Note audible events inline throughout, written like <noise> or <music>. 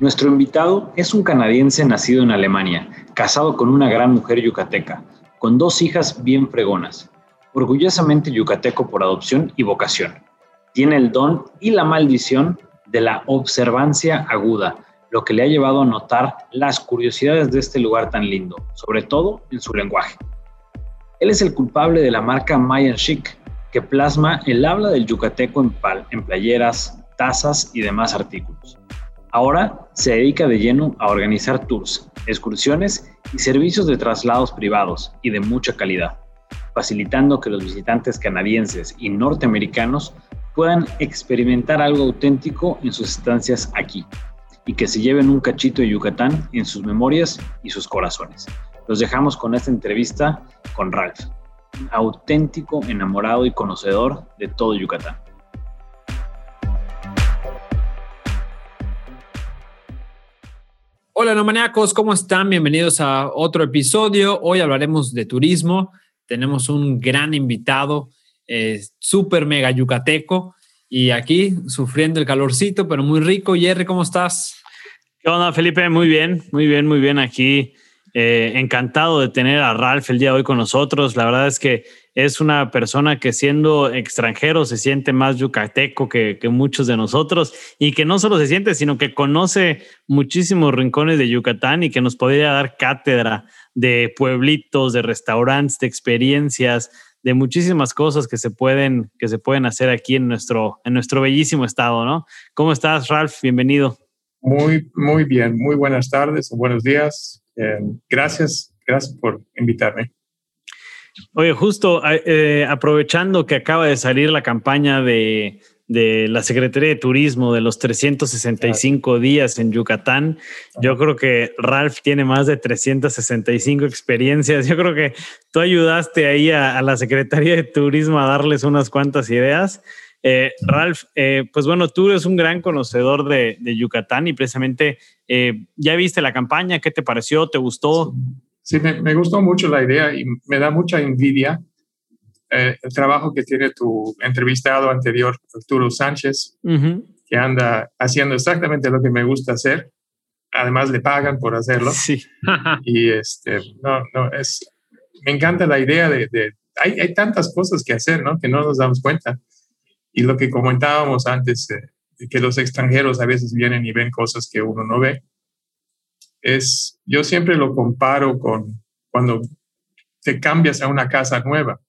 Nuestro invitado es un canadiense nacido en Alemania, casado con una gran mujer yucateca, con dos hijas bien fregonas, orgullosamente yucateco por adopción y vocación. Tiene el don y la maldición de la observancia aguda, lo que le ha llevado a notar las curiosidades de este lugar tan lindo, sobre todo en su lenguaje. Él es el culpable de la marca Mayan Chic, que plasma el habla del yucateco en, en playeras, tazas y demás artículos. Ahora se dedica de lleno a organizar tours, excursiones y servicios de traslados privados y de mucha calidad, facilitando que los visitantes canadienses y norteamericanos puedan experimentar algo auténtico en sus estancias aquí y que se lleven un cachito de Yucatán en sus memorias y sus corazones. Los dejamos con esta entrevista con Ralph, un auténtico enamorado y conocedor de todo Yucatán. Hola, no maníacos, ¿cómo están? Bienvenidos a otro episodio. Hoy hablaremos de turismo. Tenemos un gran invitado, eh, súper mega yucateco, y aquí sufriendo el calorcito, pero muy rico. Jerry, ¿cómo estás? ¿Qué Felipe? Muy bien, muy bien, muy bien aquí. Eh, encantado de tener a Ralph el día de hoy con nosotros. La verdad es que es una persona que siendo extranjero se siente más yucateco que, muchos de nosotros y que no solo se siente, sino que conoce muchísimos rincones de Yucatán y que nos podría dar cátedra de pueblitos, de restaurantes, de experiencias, de muchísimas cosas que se pueden, que se pueden hacer aquí en nuestro, en nuestro bellísimo estado, ¿no? ¿Cómo estás, Ralph? Bienvenido. Muy, muy bien. Muy buenas tardes o buenos días. Eh, gracias, gracias por invitarme. Oye, justo eh, aprovechando que acaba de salir la campaña de, la Secretaría de Turismo de los 365 días en Yucatán. Yo creo que Ralph tiene más de 365 experiencias. Yo creo que tú ayudaste ahí a, la Secretaría de Turismo a darles unas cuantas ideas. Eh, Ralph, eh, pues bueno, tú eres un gran conocedor de, Yucatán y precisamente ya viste la campaña, ¿qué te pareció? ¿Te gustó? Sí, me, gustó mucho la idea y me da mucha envidia eh, el trabajo que tiene tu entrevistado anterior, Arturo Sánchez, que anda haciendo exactamente lo que me gusta hacer. Además, le pagan por hacerlo. Sí. y este, no, no, es, me encanta la idea de, hay, hay, tantas cosas que hacer, ¿no? Que no nos damos cuenta. Y lo que comentábamos antes, eh, que los extranjeros a veces vienen y ven cosas que uno no ve es, yo siempre lo comparo con cuando te cambias a una casa nueva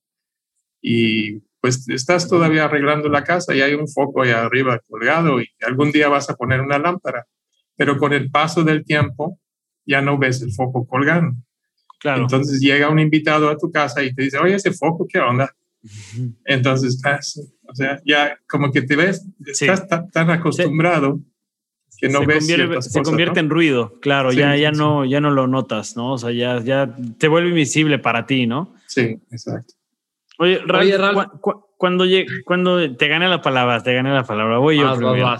y pues estás todavía arreglando la casa y hay un foco ahí arriba colgado y algún día vas a poner una lámpara, pero con el paso del tiempo ya no ves el foco colgando. Claro. Entonces llega un invitado a tu casa y te dice, oye, ese foco, ¿qué onda? Entonces, estás, o sea, ya como que te ves, estás tan acostumbrado que no se ves convierte, se convierte en ruido, claro, ya, ya, no, ya no lo notas, ¿no? O sea, ya, ya te vuelve invisible para ti, ¿no? Sí, exacto. Oye, Ralph, cuando, cuando te gané la palabra, te gané la palabra, voy yo primero.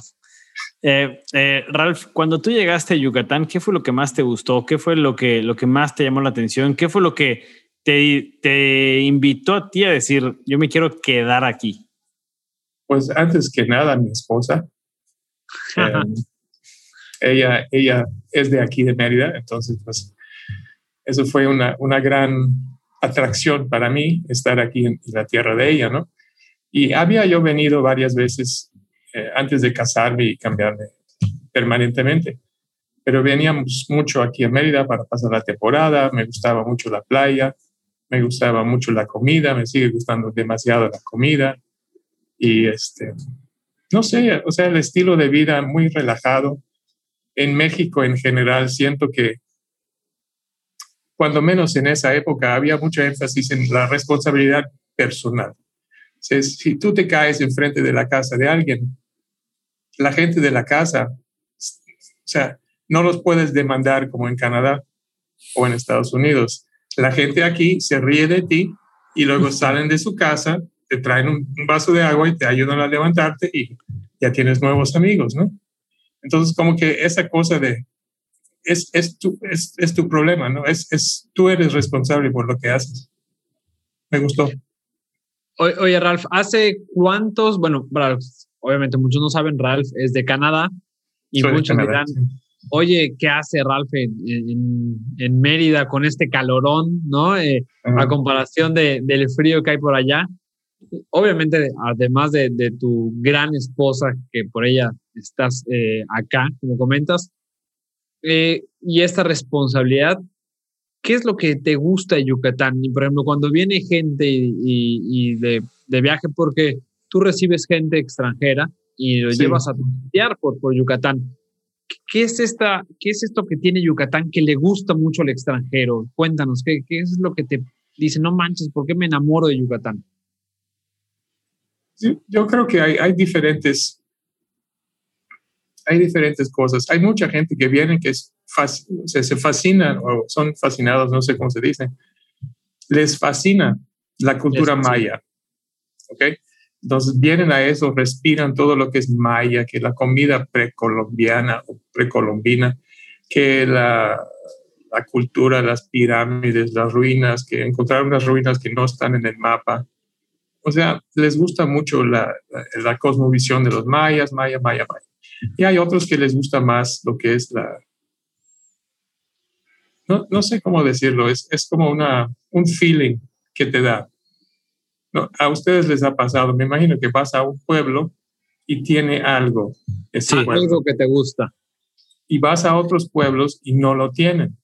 Eh, eh, Ralph, cuando tú llegaste a Yucatán, ¿qué fue lo que más te gustó? ¿Qué fue lo que, lo que más te llamó la atención? ¿Qué fue lo que te, te invitó a ti a decir, yo me quiero quedar aquí? Pues antes que nada, mi esposa. ella, ella es de aquí de Mérida, entonces pues eso fue una, una gran atracción para mí estar aquí en, la tierra de ella, ¿no? Y había yo venido varias veces eh, antes de casarme y cambiarme permanentemente, pero veníamos mucho aquí a Mérida para pasar la temporada, me gustaba mucho la playa, me gustaba mucho la comida, me sigue gustando demasiado la comida y este, no sé, o sea, el estilo de vida muy relajado, en México en general siento que cuando menos en esa época había mucho énfasis en la responsabilidad personal. si tú te caes enfrente de la casa de alguien, la gente de la casa, o sea, no los puedes demandar como en Canadá o en Estados Unidos. La gente aquí se ríe de ti y luego salen de su casa, te traen un, vaso de agua y te ayudan a levantarte y ya tienes nuevos amigos, ¿no? Entonces, como que esa cosa de, es, es, tu, es, es tu problema, ¿no? Es, es, tú eres responsable por lo que haces. Me gustó. Oye, Ralph, ¿hace cuántos, bueno, obviamente muchos no saben, Ralph es de Canadá y muchos dirán, oye, ¿qué hace Ralph en, en, Mérida con este calorón, ¿no? Eh, a comparación de, del frío que hay por allá. Obviamente, además de, de tu gran esposa, que por ella estás eh, acá, como comentas, eh, y esta responsabilidad, ¿qué es lo que te gusta de Yucatán? Y por ejemplo, cuando viene gente y, y, de, de, viaje, porque tú recibes gente extranjera y lo llevas a estudiar por, por Yucatán. ¿Qué es, esta, ¿Qué es esto que tiene Yucatán que le gusta mucho al extranjero? Cuéntanos, ¿qué, qué es lo que te dice, no manches, ¿por qué me enamoro de Yucatán? Yo creo que hay, hay diferentes hay diferentes cosas. Hay mucha gente que viene que es, se, se fascina o son fascinados, no sé cómo se dice. Les fascina la cultura maya. ¿Ok? Entonces vienen a eso, respiran todo lo que es maya, que la comida precolombiana o precolombina, que la, la cultura, las pirámides, las ruinas, que encontraron unas ruinas que no están en el mapa. O sea, les gusta mucho la, la, la cosmovisión de los mayas, maya, maya, maya. Y hay otros que les gusta más lo que es la... No, no sé cómo decirlo, es, es como una, un feeling que te da. No, a ustedes les ha pasado, me imagino que vas a un pueblo y tiene algo. Sí, algo que te gusta. Y vas a otros pueblos y no lo tienen.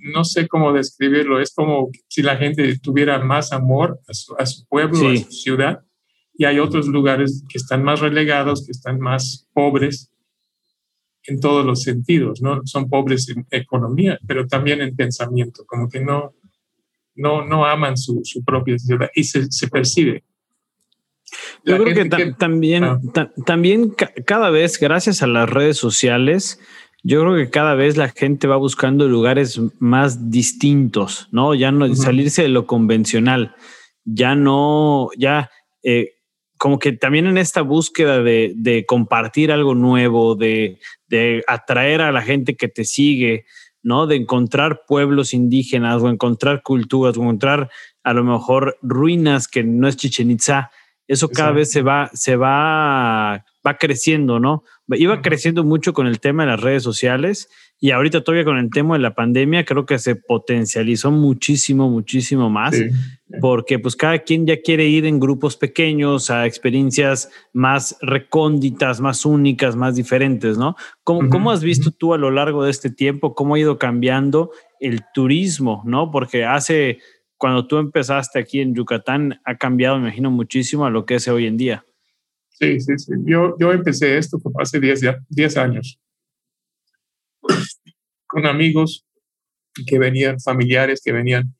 No sé cómo describirlo, es como si la gente tuviera más amor a su, a su pueblo, a su ciudad, y hay otros lugares que están más relegados, que están más pobres en todos los sentidos, ¿no? Son pobres en economía, pero también en pensamiento, como que no, no, no aman su, su propia ciudad y se, se percibe. Yo creo que, también, ah. también cada vez, gracias a las redes sociales, yo creo que cada vez la gente va buscando lugares más distintos, ¿no? Ya no salirse de lo convencional, ya no, ya eh, como que también en esta búsqueda de, compartir algo nuevo, de, atraer a la gente que te sigue, ¿no? De encontrar pueblos indígenas o encontrar culturas o encontrar a lo mejor ruinas que no es Chichen Itza. Eso cada vez se va, se va, va creciendo, ¿no? Iba creciendo mucho con el tema de las redes sociales y ahorita todavía con el tema de la pandemia creo que se potencializó muchísimo, muchísimo más, porque pues cada quien ya quiere ir en grupos pequeños a experiencias más recónditas, más únicas, más diferentes, ¿no? ¿Cómo, ¿cómo has visto tú a lo largo de este tiempo cómo ha ido cambiando el turismo, ¿no? Porque hace, cuando tú empezaste aquí en Yucatán, ha cambiado, me imagino, muchísimo a lo que es hoy en día. Sí, sí, sí. Yo, yo empecé esto hace 10 años con amigos que venían, familiares que venían.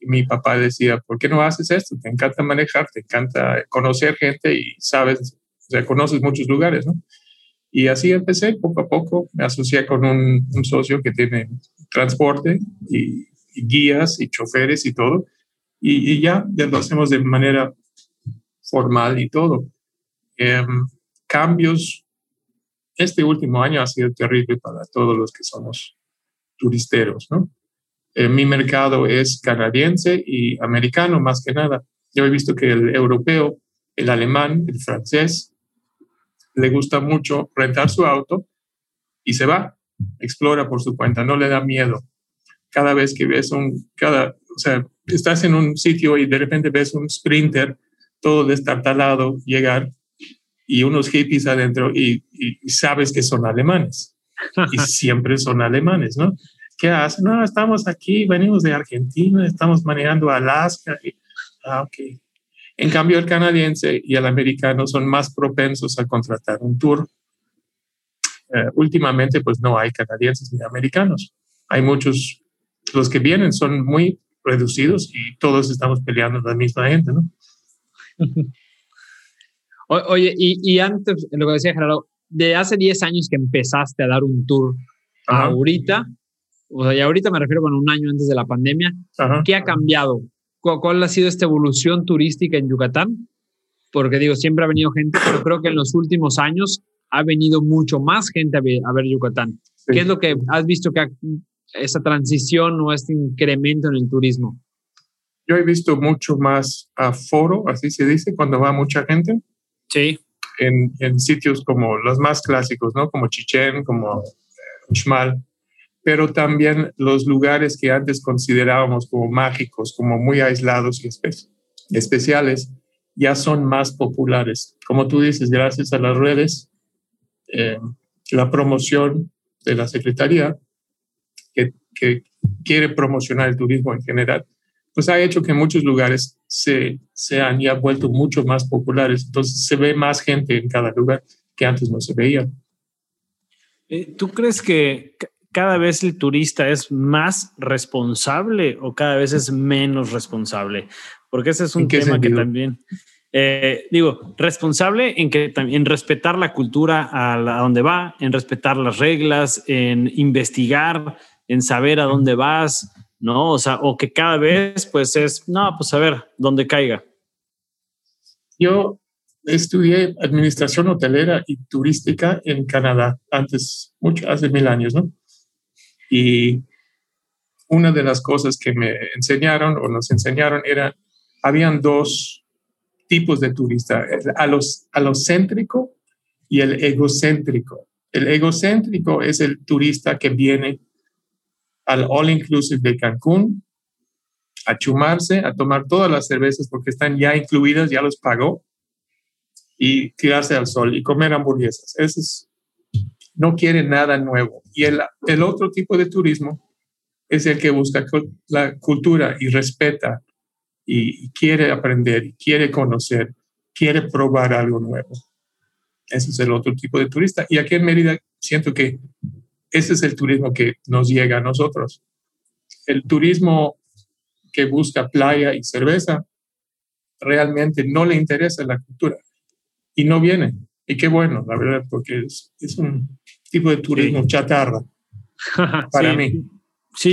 Y mi papá decía, ¿por qué no haces esto? Te encanta manejar, te encanta conocer gente y sabes, o sea, conoces muchos lugares, ¿no? Y así empecé, poco a poco, me asocié con un, socio que tiene transporte y, guías y choferes y todo. Y, ya, ya lo hacemos de manera formal y todo. Em, cambios este último año ha sido terrible para todos los que somos turisteros, ¿no? Eh, mi mercado es canadiense y americano más que nada. Yo he visto que el europeo, el alemán, el francés, le gusta mucho rentar su auto y se va, explora por su cuenta, no le da miedo. Cada vez que ves un, cada, o sea, estás en un sitio y de repente ves un sprinter todo destartalado llegar y unos hippies adentro y, sabes que son alemanes. Y <laughs> siempre son alemanes, ¿no? ¿Qué hacen? No, estamos aquí, venimos de Argentina, estamos manejando Alaska. ah, ok. En cambio, el canadiense y el americano son más propensos a contratar un tour. Eh, últimamente, pues no hay canadienses ni americanos. Hay muchos, los que vienen son muy reducidos y todos estamos peleando la misma gente, ¿no? <laughs> oye, y, antes, lo que decía Gerardo, de hace 10 años que empezaste a dar un tour ahorita, o sea, y ahorita me refiero, bueno, un año antes de la pandemia, ¿qué ha cambiado? ¿Cuál ha sido esta evolución turística en Yucatán? Porque digo, siempre ha venido gente, pero creo que en los últimos años ha venido mucho más gente a ver, Yucatán. ¿Qué es lo que has visto que esa transición o este incremento en el turismo? Yo he visto mucho más aforo, así se dice, cuando va mucha gente. Sí. En, en sitios como los más clásicos, ¿no? Como Chichén, como Uxmal pero también los lugares que antes considerábamos como mágicos, como muy aislados y especiales, ya son más populares. Como tú dices, gracias a las redes, eh, la promoción de la Secretaría, que, que, quiere promocionar el turismo en general, pues ha hecho que muchos lugares se, se han ya vuelto mucho más populares. Entonces se ve más gente en cada lugar que antes no se veía. Eh, ¿Tú crees que cada vez el turista es más responsable o cada vez es menos responsable? Porque ese es un tema que también, eh, digo, responsable en que también respetar la cultura a, donde va, en respetar las reglas, en investigar, en saber a dónde vas, ¿no? O sea, o que cada vez pues es, no, pues a ver, dónde caiga. Yo estudié administración hotelera y turística en Canadá antes, mucho, hace mil años, ¿no? Y una de las cosas que me enseñaron o nos enseñaron era, habían dos tipos de turista, a los, céntrico y el egocéntrico. El egocéntrico es el turista que viene al All Inclusive de Cancún a chumarse, a tomar todas las cervezas porque están ya incluidas, ya los pagó, y tirarse al sol y comer hamburguesas. Ese es no quiere nada nuevo. Y el, el otro tipo de turismo es el que busca la cultura y respeta y, quiere aprender, quiere conocer, quiere probar algo nuevo. Ese es el otro tipo de turista. Y aquí en Mérida siento que ese es el turismo que nos llega a nosotros. El turismo que busca playa y cerveza realmente no le interesa la cultura y no viene. Y qué bueno, la verdad, porque es, es un tipo de turismo chatarra <laughs> para mí. Sí,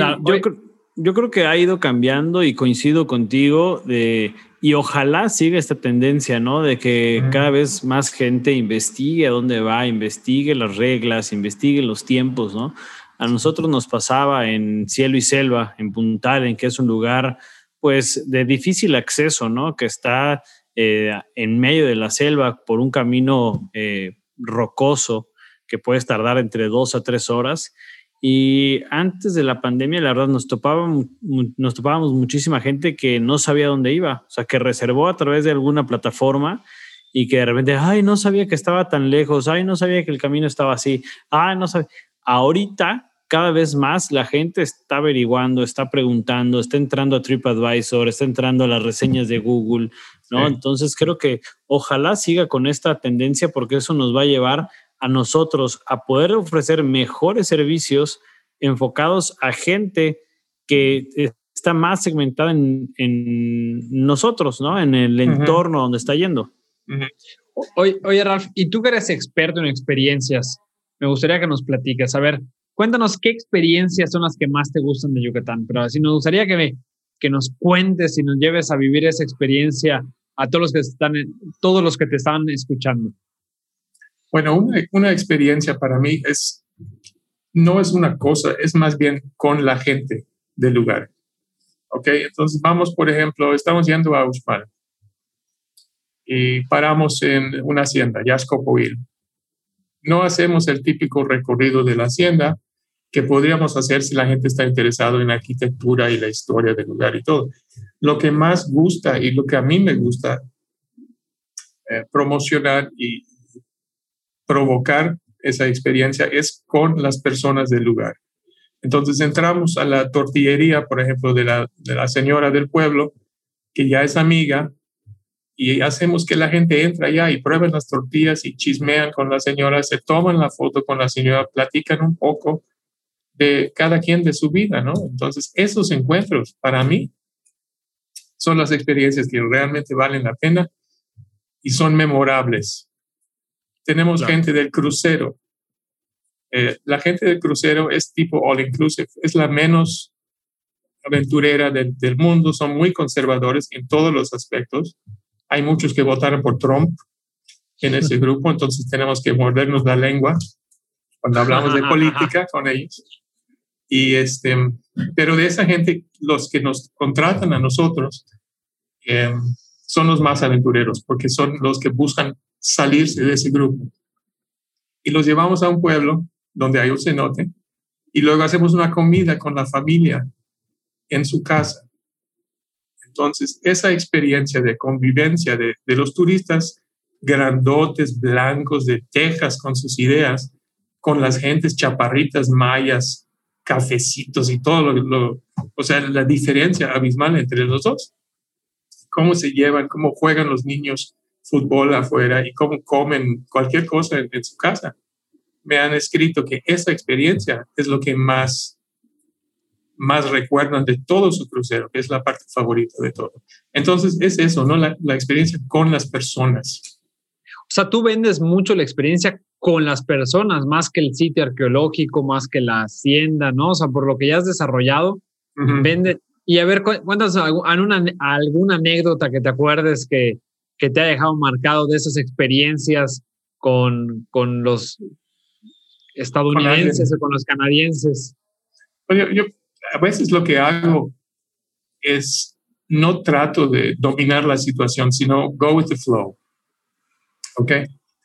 yo, creo que ha ido cambiando y coincido contigo de, y ojalá siga esta tendencia, ¿no? De que cada vez más gente investigue a dónde va, investigue las reglas, investigue los tiempos, ¿no? A nosotros nos pasaba en Cielo y Selva, en Puntal, en que es un lugar pues de difícil acceso, ¿no? Que está eh, en medio de la selva por un camino eh, rocoso que puedes tardar entre dos a tres horas. Y antes de la pandemia, la verdad, nos topábamos, nos topábamos muchísima gente que no sabía dónde iba, o sea, que reservó a través de alguna plataforma y que de repente, ay, no sabía que estaba tan lejos, ay, no sabía que el camino estaba así, ay, no sabía. Ahorita cada vez más la gente está averiguando, está preguntando, está entrando a TripAdvisor, está entrando a las reseñas de Google, ¿no? Entonces creo que ojalá siga con esta tendencia porque eso nos va a llevar a nosotros a poder ofrecer mejores servicios enfocados a gente que está más segmentada en, nosotros, ¿no? En el entorno donde está yendo. oye, oye, Ralph, y tú que eres experto en experiencias, me gustaría que nos platiques. A ver, Cuéntanos qué experiencias son las que más te gustan de Yucatán, pero así nos gustaría que, que nos cuentes y nos lleves a vivir esa experiencia a todos los que están, todos los que te están escuchando. Bueno, una, una experiencia para mí es, no es una cosa, es más bien con la gente del lugar. ¿Ok? Entonces vamos, por ejemplo, estamos yendo a Uxmal y paramos en una hacienda, Yaxcopoil. No hacemos el típico recorrido de la hacienda, que podríamos hacer si la gente está interesada en la arquitectura y la historia del lugar y todo. Lo que más gusta y lo que a mí me gusta eh, promocionar y provocar esa experiencia es con las personas del lugar. Entonces entramos a la tortillería, por ejemplo, de la, de la señora del pueblo, que ya es amiga, y hacemos que la gente entre allá y prueben las tortillas y chismean con la señora, se toman la foto con la señora, platican un poco de cada quien de su vida, ¿no? Entonces, esos encuentros para mí son las experiencias que realmente valen la pena y son memorables. Tenemos gente del crucero. Eh, la gente del crucero es tipo all inclusive, es la menos aventurera del, del, mundo, son muy conservadores en todos los aspectos. Hay muchos que votaron por Trump en ese <laughs> grupo, entonces tenemos que mordernos la lengua cuando hablamos de <laughs> política con ellos. Y este, pero de esa gente, los que nos contratan a nosotros eh, son los más aventureros, porque son los que buscan salirse de ese grupo. Y los llevamos a un pueblo donde hay un cenote y luego hacemos una comida con la familia en su casa. Entonces, esa experiencia de convivencia de, de los turistas grandotes, blancos, de Texas, con sus ideas, con las gentes chaparritas, mayas, cafecitos y todo lo, o sea, la diferencia abismal entre los dos. Cómo se llevan, cómo juegan los niños fútbol afuera y cómo comen cualquier cosa en, su casa. Me han escrito que esa experiencia es lo que más, más recuerdan de todo su crucero, que es la parte favorita de todo. Entonces, es eso, ¿no? La, la experiencia con las personas. O sea, tú vendes mucho la experiencia con las personas, más que el sitio arqueológico, más que la hacienda, ¿no? O sea, por lo que ya has desarrollado, vende. Y a ver, cuéntanos alguna, alguna anécdota que te acuerdes que, que te ha dejado marcado de esas experiencias con, con los estadounidenses o con los canadienses. Yo, yo a veces lo que hago es no trato de dominar la situación, sino go with the flow. ¿Ok?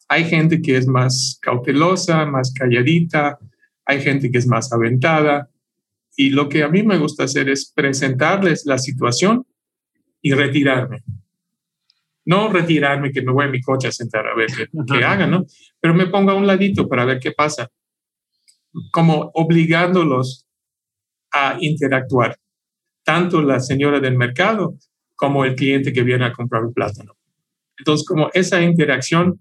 Hay gente que es más cautelosa, más calladita, hay gente que es más aventada. Y lo que a mí me gusta hacer es presentarles la situación y retirarme. No retirarme que me voy a mi coche a sentar a ver qué, hagan, ¿no? Pero me pongo a un ladito para ver qué pasa. Como obligándolos a interactuar. Tanto la señora del mercado como el cliente que viene a comprar un plátano. Entonces, como esa interacción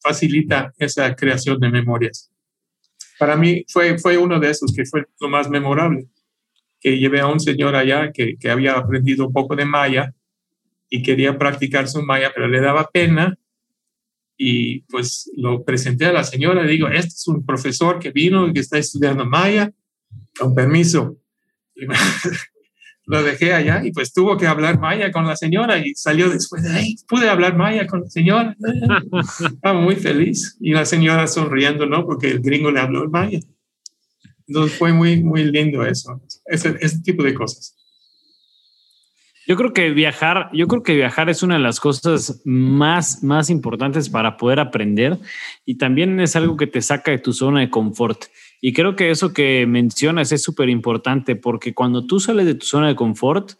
facilita esa creación de memorias. Para mí fue, fue uno de esos que fue lo más memorable, que llevé a un señor allá que, que había aprendido un poco de maya y quería practicar su maya, pero le daba pena y pues lo presenté a la señora, digo, este es un profesor que vino y que está estudiando maya, con permiso. <laughs> lo dejé allá y pues tuvo que hablar maya con la señora y salió después de ahí, pude hablar maya con la señora. <laughs> Estaba muy feliz y la señora sonriendo, ¿no? Porque el gringo le habló maya. Entonces fue muy, muy lindo eso, ese, ese tipo de cosas. Yo creo que viajar, yo creo que viajar es una de las cosas más, más importantes para poder aprender y también es algo que te saca de tu zona de confort. Y creo que eso que mencionas es súper importante porque cuando tú sales de tu zona de confort,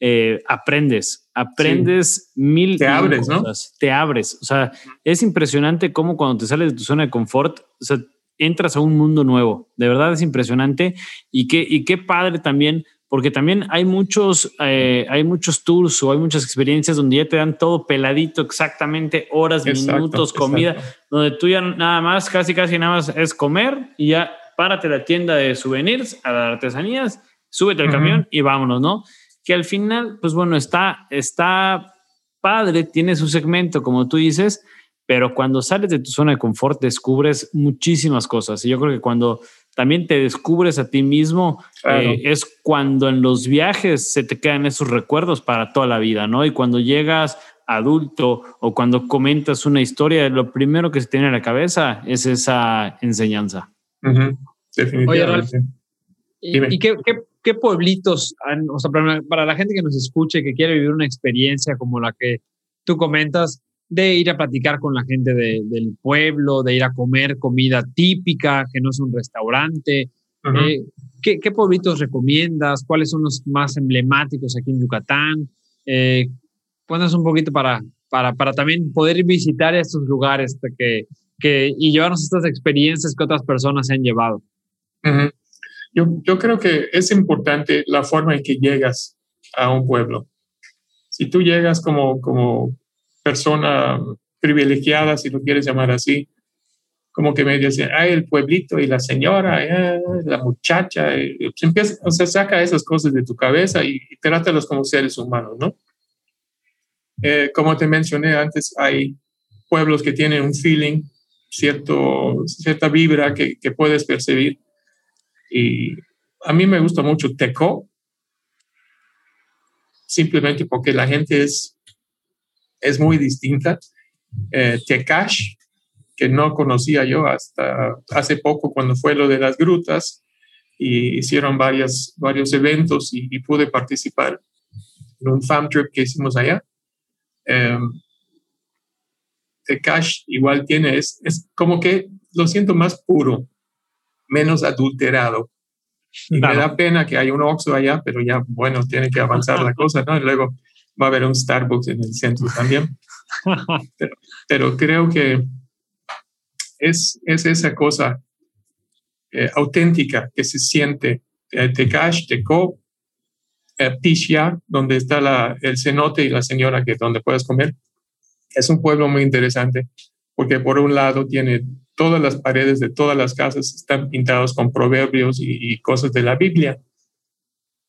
eh, aprendes, aprendes mil te abres, ¿no? Te abres. O sea, es impresionante cómo cuando te sales de tu zona de confort, o sea, entras a un mundo nuevo. De verdad es impresionante y qué, y qué padre también, porque también hay muchos, eh, hay muchos tours o hay muchas experiencias donde ya te dan todo peladito, exactamente horas, minutos, comida, donde tú ya nada más, casi, casi nada más es comer y ya párate la tienda de souvenirs, a las artesanías, súbete al camión y vámonos, ¿no? Que al final, pues bueno, está, está padre, tiene su segmento, como tú dices, pero cuando sales de tu zona de confort descubres muchísimas cosas. Y yo creo que cuando también te descubres a ti mismo, eh, es cuando en los viajes se te quedan esos recuerdos para toda la vida, ¿no? Y cuando llegas adulto o cuando comentas una historia, lo primero que se tiene en la cabeza es esa enseñanza. Oye, Ralph, ¿y, qué, qué, pueblitos, o sea, para, la gente que nos escuche, que quiere vivir una experiencia como la que tú comentas, de ir a platicar con la gente del pueblo, de ir a comer comida típica, que no es un restaurante. Eh, ¿qué, ¿qué, pueblitos recomiendas? ¿Cuáles son los más emblemáticos aquí en Yucatán? Eh, un poquito para, para, para también poder visitar estos lugares que, que, y llevarnos estas experiencias que otras personas se han llevado. yo, yo creo que es importante la forma en que llegas a un pueblo. Si tú llegas como, como persona privilegiada, si lo quieres llamar así, como que me dicen, ay, el pueblito y la señora, la muchacha, empieza, o sea, saca esas cosas de tu cabeza y, y trátalos como seres humanos, ¿no? Eh, como te mencioné antes, hay pueblos que tienen un feeling, cierto, cierta vibra que, que puedes percibir. Y a mí me gusta mucho Teco, simplemente porque la gente es, es muy distinta. Eh, que no conocía yo hasta hace poco cuando fue lo de las grutas, y hicieron varias, varios eventos y, pude participar en un fam trip que hicimos allá. Eh, igual tiene, es, es como que lo siento más puro, menos adulterado. Y me da pena que hay un Oxxo allá, pero ya, bueno, tiene que avanzar la <laughs> cosa, ¿no? Y luego va a haber un Starbucks en el centro también. <laughs> Pero, creo que es, es esa cosa eh, auténtica que se siente. Eh, Tekash, Teco, eh, Pishia, donde está la, el cenote y la señora, que es donde puedes comer. Es un pueblo muy interesante porque por un lado tiene todas las paredes de todas las casas están pintados con proverbios y, cosas de la Biblia.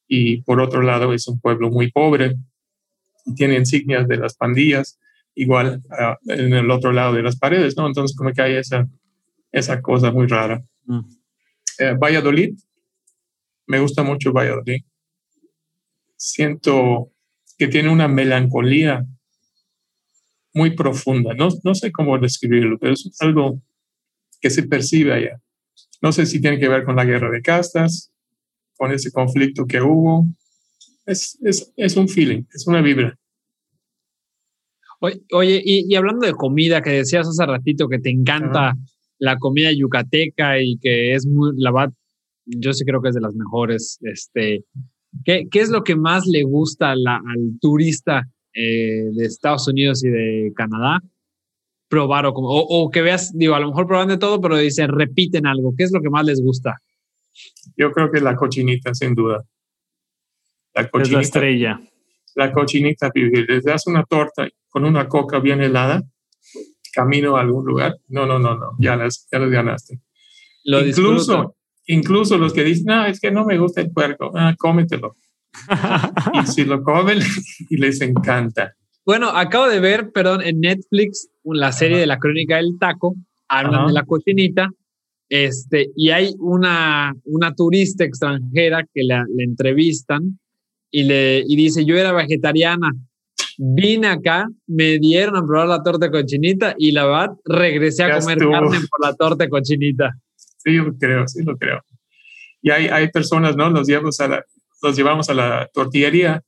Y por otro lado es un pueblo muy pobre y tiene insignias de las pandillas, igual ah, en el otro lado de las paredes, ¿no? Entonces como que hay esa, esa cosa muy rara. Mm. Eh, Valladolid, me gusta mucho Valladolid. Siento que tiene una melancolía muy profunda. No, no sé cómo describirlo, pero es algo que se percibe allá. No sé si tiene que ver con la guerra de castas, con ese conflicto que hubo. Es, es, es un feeling, es una vibra. Oye, y, hablando de comida, que decías hace ratito que te encanta la comida yucateca y que es muy, la yo sí creo que es de las mejores. Este, ¿qué, qué es lo que más le gusta al turista eh, de Estados Unidos y de Canadá? probar o, como, o, que veas, digo, a lo mejor proban de todo, pero dicen, repiten algo. ¿Qué es lo que más les gusta? Yo creo que la cochinita, sin duda. La cochinita. estrella. La cochinita Les das una torta con una coca bien helada, camino a algún lugar. No, no, no, no. Ya las, ya las ganaste. incluso, incluso los que dicen, no, es que no me gusta el puerco, ah, cómetelo. <laughs> y si lo comen <laughs> y les encanta. Bueno, acabo de ver, perdón, en Netflix la serie de la crónica del taco, hablan de la cochinita, este, y hay una, una turista extranjera que la, le entrevistan y, le, y dice, yo era vegetariana, vine acá, me dieron a probar la torta cochinita y la verdad regresé a comer carne por la torta cochinita. Sí, lo creo, sí lo creo. Y hay, hay personas, ¿no? Los llevamos a la, los llevamos a la tortillería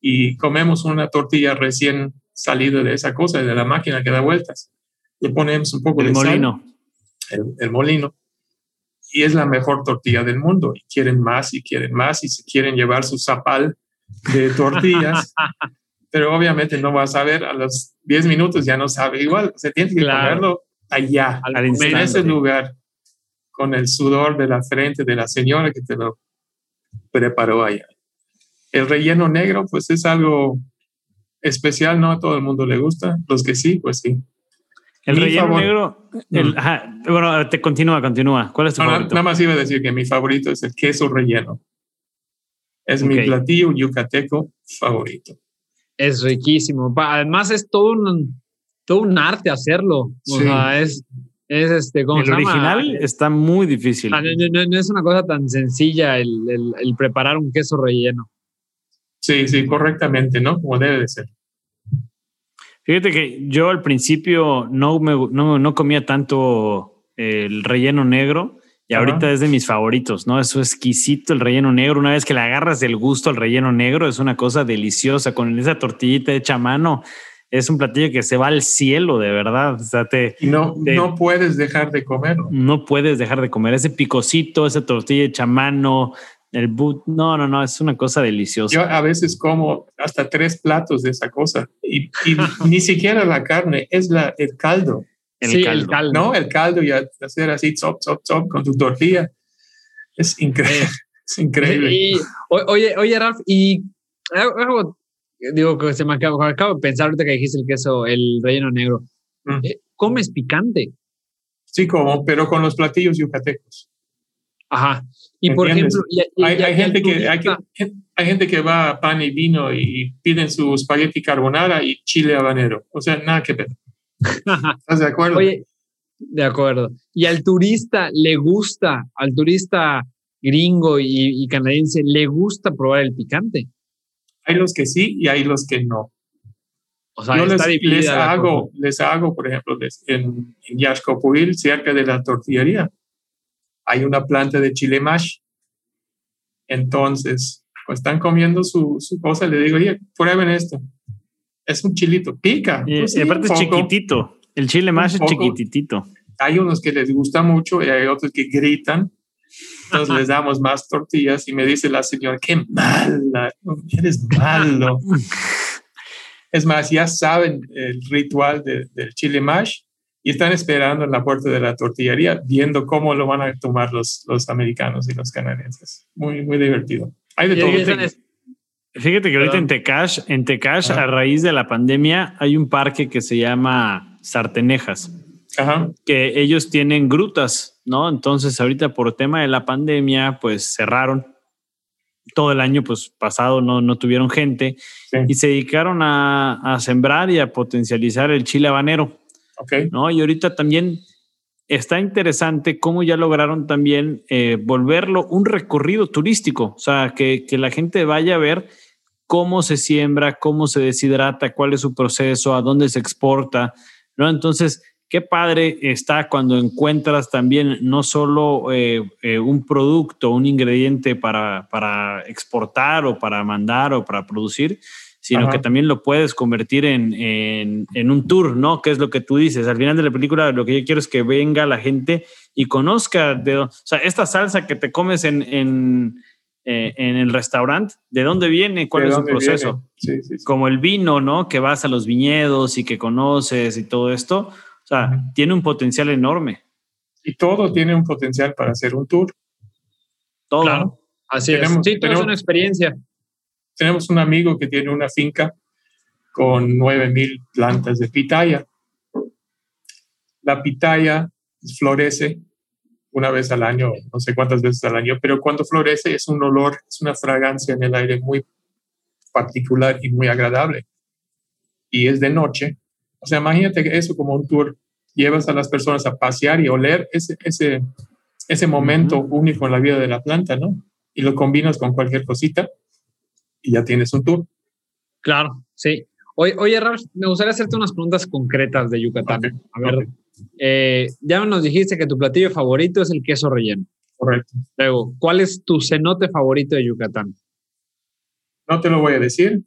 y comemos una tortilla recién salida de esa cosa, de la máquina que da vueltas. Le ponemos un poco el de molino. el, molino. Y es la mejor tortilla del mundo. Y quieren más y quieren más y se quieren llevar su zapal de tortillas. <laughs> pero obviamente no vas a ver a los 10 minutos, ya no sabe igual. Se tiene que comerlo allá, en ese lugar, con el sudor de la frente de la señora que te lo preparó allá. El relleno negro, pues es algo especial, no a todo el mundo le gusta. Los que sí, pues sí. El relleno negro, bueno, te continúa, continúa. ¿Cuál es tu favorito? Nada más iba a decir que mi favorito es el queso relleno. Es mi platillo yucateco favorito. Es riquísimo. Además es todo un, todo un arte hacerlo. O sea, es, es este, ¿cómo el original está muy difícil. Ah, no, es una cosa tan sencilla el, el preparar un queso relleno. Sí, sí, correctamente, ¿no? Como debe de ser. Fíjate que yo al principio no, me, no, comía tanto el relleno negro y ahorita es de mis favoritos, ¿no? Es exquisito el relleno negro. Una vez que le agarras el gusto al relleno negro, es una cosa deliciosa. Con esa tortillita hecha a mano, es un platillo que se va al cielo, de verdad. O sea, te, y no, no puedes dejar de comerlo. No puedes dejar de comer ese picocito, esa tortilla hecha a mano, el boot, no, no, no, es una cosa deliciosa. Yo a veces como hasta tres platos de esa cosa y, <laughs> ni siquiera la carne, es la, el caldo. El, caldo. No, el caldo y hacer así, chop, chop, chop con tu tortilla. Es increíble. <laughs> es increíble. oye, oye, Ralph, y digo que se me acabo, acabo, de pensar ahorita que dijiste el queso, el relleno negro. Mm. Eh, ¿Comes picante? Sí, como, pero con los platillos yucatecos. Ajá. Y por ejemplo, hay, gente que, hay, gente que va a pan y vino y piden su espagueti carbonara y chile habanero. O sea, nada que ver. <laughs> ¿Estás de acuerdo? Oye, de acuerdo. Y al turista le gusta, al turista gringo y, canadiense, le gusta probar el picante. Hay los que sí y hay los que no. O sea, Yo les, hago, les hago, por ejemplo, en, en cerca de la tortillería, hay una planta de chile mash. Entonces, pues están comiendo su, su cosa, le digo, oye, prueben esto. Es un chilito, pica. Y, pues aparte es chiquitito. El chile mash es chiquitito. Hay unos que les gusta mucho y hay otros que gritan. Entonces les damos más tortillas y me dice la señora, qué mala, eres malo. es más, ya saben el ritual del chile mash y están esperando en la puerta de la tortillería viendo cómo lo van a tomar los, los americanos y los canadienses. Muy, muy divertido. Hay de todo. Fíjate que ahorita en Tecash, en Tecash, a raíz de la pandemia, hay un parque que se llama Sartenejas. Que ellos tienen grutas, ¿no? Entonces, ahorita por tema de la pandemia, pues cerraron. Todo el año, pues pasado, no, no tuvieron gente y se dedicaron a, a sembrar y a potencializar el chile habanero. ¿no? Y ahorita también está interesante cómo ya lograron también eh, volverlo un recorrido turístico, o sea, que, la gente vaya a ver cómo se siembra, cómo se deshidrata, cuál es su proceso, a dónde se exporta, ¿no? Entonces, qué padre está cuando encuentras también no solo eh, eh, un producto, un ingrediente para, para exportar o para mandar o para producir, sino que también lo puedes convertir en, en, un tour, ¿no? Que es lo que tú dices. Al final de la película, lo que yo quiero es que venga la gente y conozca de, o sea, esta salsa que te comes en, en, eh, en el restaurante, ¿de dónde viene? ¿Cuál es su proceso? Como el vino, ¿no? Que vas a los viñedos y que conoces y todo esto. O sea, tiene un potencial enorme. Y todo tiene un potencial para hacer un tour. Todo. Claro. Así es. Sí, todo es una experiencia tenemos un amigo que tiene una finca con 9000 plantas de pitaya. La pitaya florece una vez al año, no sé cuántas veces al año, pero cuando florece es un olor, es una fragancia en el aire muy particular y muy agradable. Y es de noche. O sea, imagínate eso como un tour. Llevas a las personas a pasear y oler ese, ese, ese momento único en la vida de la planta, ¿no? Y lo combinas con cualquier cosita y ya tienes un tour. Claro, sí. Oye, oye Ralph, me gustaría hacerte unas preguntas concretas de Yucatán. a ver, eh, ya nos dijiste que tu platillo favorito es el queso relleno. Correcto. Luego, ¿cuál es tu cenote favorito de Yucatán? No te lo voy a decir.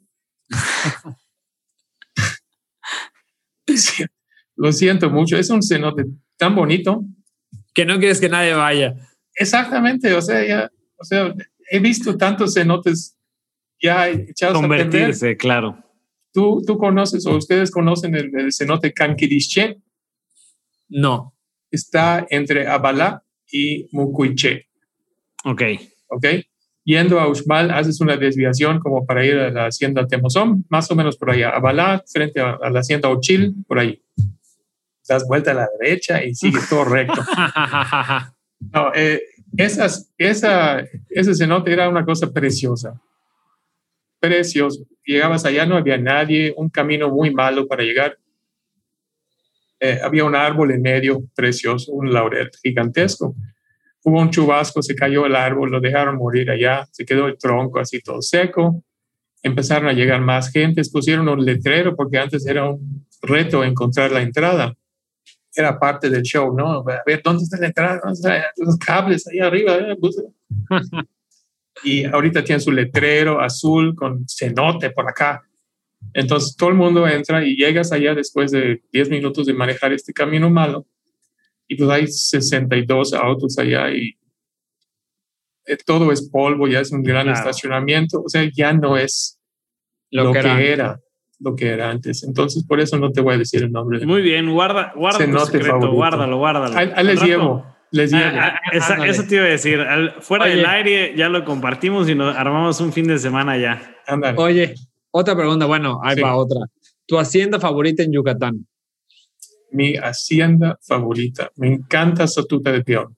<laughs> lo siento mucho. Es un cenote tan bonito. Que no quieres que nadie vaya. Exactamente. O sea, ya, o sea, he visto tantos cenotes ya echados Convertirse, claro. ¿Tú, ¿Tú conoces o ustedes conocen el, cenote Canquiriche? No. Está entre Abalá y Mucuiche. Ok. Ok. Yendo a Uxmal, haces una desviación como para ir a la hacienda Temozón, más o menos por allá. Abalá, frente a, la hacienda Ochil, por ahí. Das vuelta a la derecha y sigue todo recto. <laughs> <laughs> no, eh, esas, esa, ese cenote era una cosa preciosa precioso. Llegabas allá, no había nadie, un camino muy malo para llegar. Eh, había un árbol en medio precioso, un laurel gigantesco. Hubo un chubasco, se cayó el árbol, lo dejaron morir allá, se quedó el tronco así todo seco. Empezaron a llegar más gente, pusieron un letrero porque antes era un reto encontrar la entrada. Era parte del show, ¿no? A ver, ¿dónde está la entrada? Los cables ahí arriba. Eh, <laughs> y ahorita tiene su letrero azul con cenote por acá. Entonces todo el mundo entra y llegas allá después de 10 minutos de manejar este camino malo y pues hay 62 autos allá y eh, todo es polvo, ya es un gran estacionamiento, o sea, ya no es lo, que, era, lo que era antes. Entonces por eso no te voy a decir el nombre. Muy bien, guarda, guarda secreto, guárdalo, guárdalo. Ahí, les llevo. Les ah, ah, eso te iba a decir. fuera del aire ya lo compartimos y nos armamos un fin de semana ya. Oye, otra pregunta. Bueno, ahí va otra. ¿Tu hacienda favorita en Yucatán? Mi hacienda favorita. Me encanta Sotuta de Peón.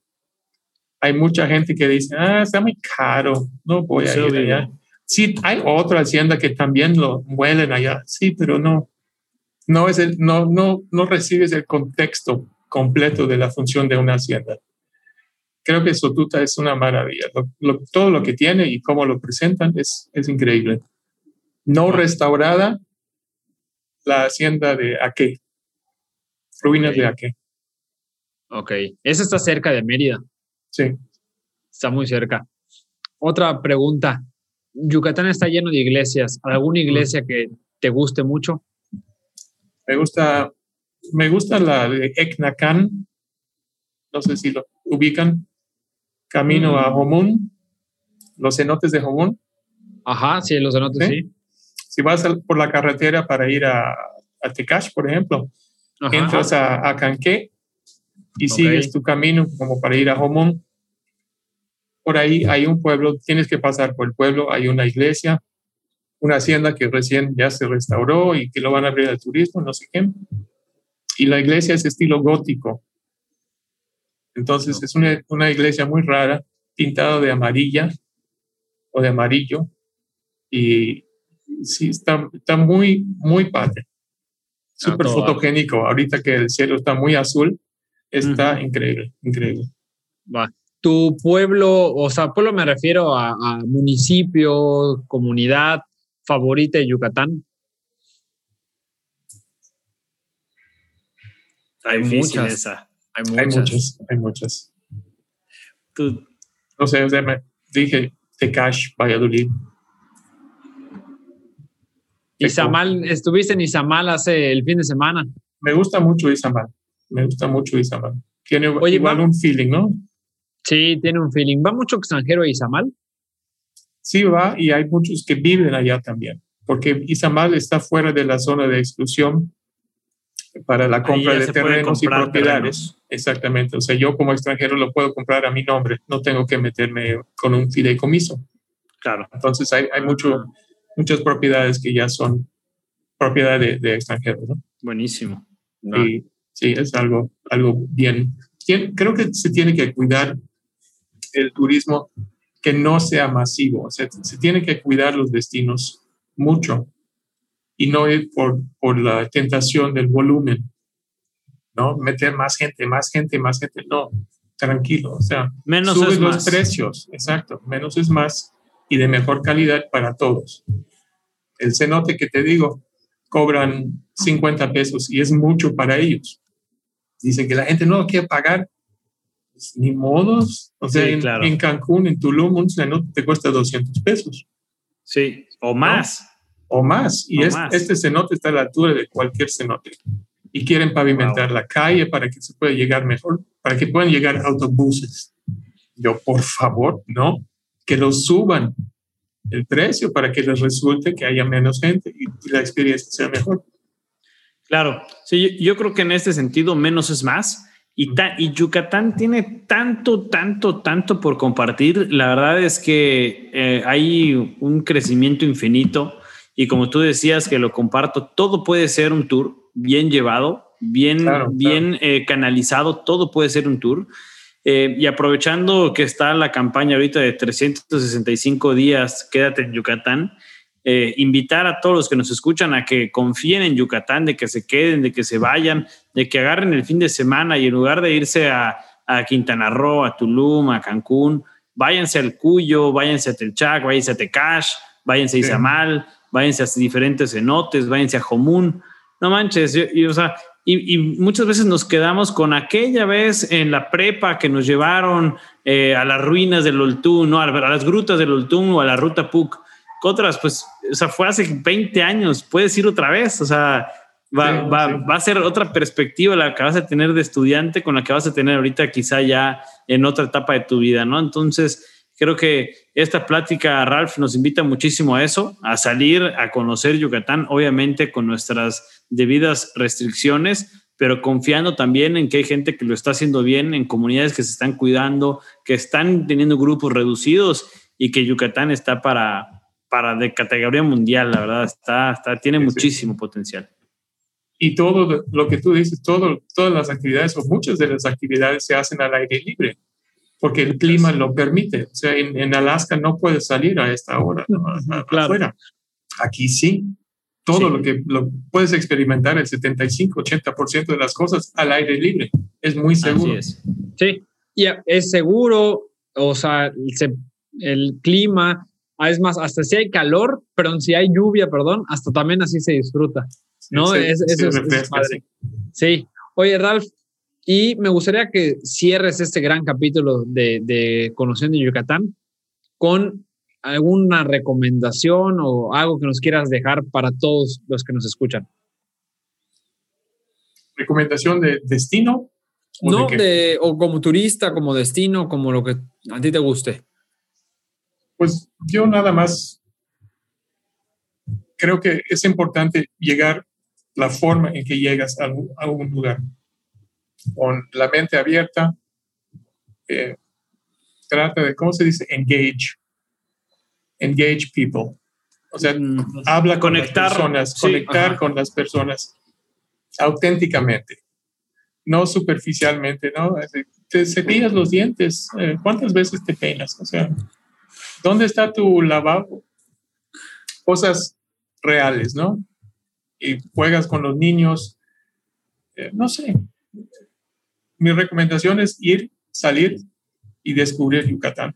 hay mucha gente que dice, ah, está muy caro, no voy a ir allá. Sí, hay otra hacienda que también lo muelen allá, sí, pero no, no, es el, no, no, no recibes el contexto completo de la función de una hacienda. Creo que Sotuta es una maravilla. todo lo que tiene y cómo lo presentan es, es increíble. No restaurada, la hacienda de Aque, ruinas de Aque. Ok, esa está cerca de Mérida. Sí. Está muy cerca. Otra pregunta. Yucatán está lleno de iglesias. ¿Alguna iglesia que te guste mucho? Me gusta, me gusta la de Eknakan. No sé si lo ubican. Camino a Homún. Mm. Los cenotes de Homún. Ajá, sí, los cenotes, sí. Si vas por la carretera para ir a, a Tecash, por ejemplo, entras a, a Canqué y sigues tu camino como para ir a Homón. Por ahí hay un pueblo, tienes que pasar por el pueblo, hay una iglesia, una hacienda que recién ya se restauró y que lo van a abrir al turismo, no sé qué. Y la iglesia es estilo gótico. Entonces es una, una iglesia muy rara, pintada de amarilla o de amarillo. Y sí, está, está muy, muy padre. Súper fotogénico. Ahorita que el cielo está muy azul, está increíble, increíble. Va. Tu pueblo, o sea, pueblo me refiero a, municipio, comunidad favorita de Yucatán. Hay muchas. Hay muchas. Hay muchas, No sé, o sea, me dije Tecash, Valladolid. Izamal, estuviste en Izamal hace el fin de semana. Me gusta mucho Izamal. Me gusta mucho Izamal. Tiene igual un feeling, ¿no? Sí, tiene un feeling. ¿Va mucho extranjero a Izamal? Sí, va, y hay muchos que viven allá también, porque Izamal está fuera de la zona de exclusión para la compra de terrenos y propiedades. Exactamente. O sea, yo como extranjero lo puedo comprar a mi nombre, no tengo que meterme con un fideicomiso. Claro. Entonces hay, hay mucho, muchas propiedades que ya son propiedad de, de extranjeros. ¿no? Buenísimo. Y, Sí, es algo, algo bien. Creo que se tiene que cuidar el turismo que no sea masivo. O sea, se tiene que cuidar los destinos mucho y no ir por, por la tentación del volumen, ¿no? Meter más gente, más gente, más gente. No, tranquilo. O sea, menos subes los precios. Exacto, menos es más y de mejor calidad para todos. El cenote que te digo, cobran 50 pesos y es mucho para ellos dicen que la gente no quiere pagar, pues, ni modos. O sea, en, Cancún, en Tulum, un cenote te cuesta 200 pesos. Sí, o más. O más. Y este cenote está a la altura de cualquier cenote. Y quieren pavimentar la calle para que se pueda llegar mejor, para que puedan llegar autobuses. Yo, por favor, no, que lo suban el precio para que les resulte que haya menos gente y la experiencia sea mejor. Claro, sí, yo, creo que en este sentido menos es más. Y, y, Yucatán tiene tanto, tanto, tanto por compartir. La verdad es que eh, hay un crecimiento infinito y como tú decías que lo comparto, todo puede ser un tour bien llevado, bien, bien eh, canalizado, todo puede ser un tour. Eh, y aprovechando que está la campaña ahorita de 365 días, quédate en Yucatán, eh, invitar a todos los que nos escuchan a que confíen en Yucatán, de que se queden, de que se vayan, de que agarren el fin de semana y en lugar de irse a, Quintana Roo, a Tulum, a Cancún, váyanse al Cuyo, váyanse a Telchac, váyanse a Tecash, váyanse a Izamal, váyanse a diferentes cenotes, váyanse a Jomún. No manches, y, o sea, y, muchas veces nos quedamos con aquella vez en la prepa que nos llevaron eh, a las ruinas del Oltún, ¿no? a, las grutas del Oltún o a la ruta Puc otras, pues, o sea, fue hace 20 años, puedes ir otra vez, o sea, va, va, va, a ser otra perspectiva la que vas a tener de estudiante con la que vas a tener ahorita quizá ya en otra etapa de tu vida, ¿no? Entonces, creo que esta plática, Ralph, nos invita muchísimo a eso, a salir a conocer Yucatán, obviamente con nuestras debidas restricciones, pero confiando también en que hay gente que lo está haciendo bien, en comunidades que se están cuidando, que están teniendo grupos reducidos y que Yucatán está para, para de categoría mundial, la verdad, está, está tiene muchísimo potencial. Y todo lo que tú dices, todo, todas las actividades o muchas de las actividades se hacen al aire libre. Porque el clima lo permite. O sea, en, Alaska no puedes salir a esta hora, afuera. Aquí sí. Todo lo que lo puedes experimentar, el 75-80% de las cosas al aire libre. Es muy seguro. Sí, y es seguro, o sea, el clima, ah, es más, hasta si hay calor, pero si hay lluvia, perdón, hasta también así se disfruta. ¿No? Sí, es, eso es, padre. Sí. Oye, Ralph, y me gustaría que cierres este gran capítulo de, de Conociendo Yucatán con alguna recomendación o algo que nos quieras dejar para todos los que nos escuchan. ¿Recomendación de destino? no, de, o como turista, como destino, como lo que a ti te guste. Pues yo nada más creo que es importante llegar la forma en que llegas a, a un lugar con la mente abierta, eh, trata de, ¿cómo se dice? Engage. Engage people. O sea, mm. habla con las personas, conectar con las personas auténticamente, no superficialmente, ¿no? Te cepillas los dientes, eh, ¿cuántas veces te peinas? O sea, ¿dónde está tu lavabo? Cosas reales, ¿no? Y juegas con los niños, eh, no sé, mi recomendación es ir, salir y descubrir Yucatán.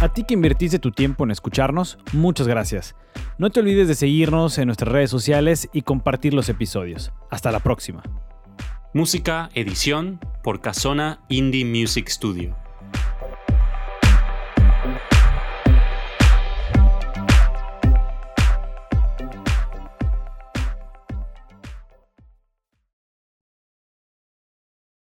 A ti que invertiste tu tiempo en escucharnos, muchas gracias. No te olvides de seguirnos en nuestras redes sociales y compartir los episodios. Hasta la próxima. Música, edición por Casona Indie Music Studio.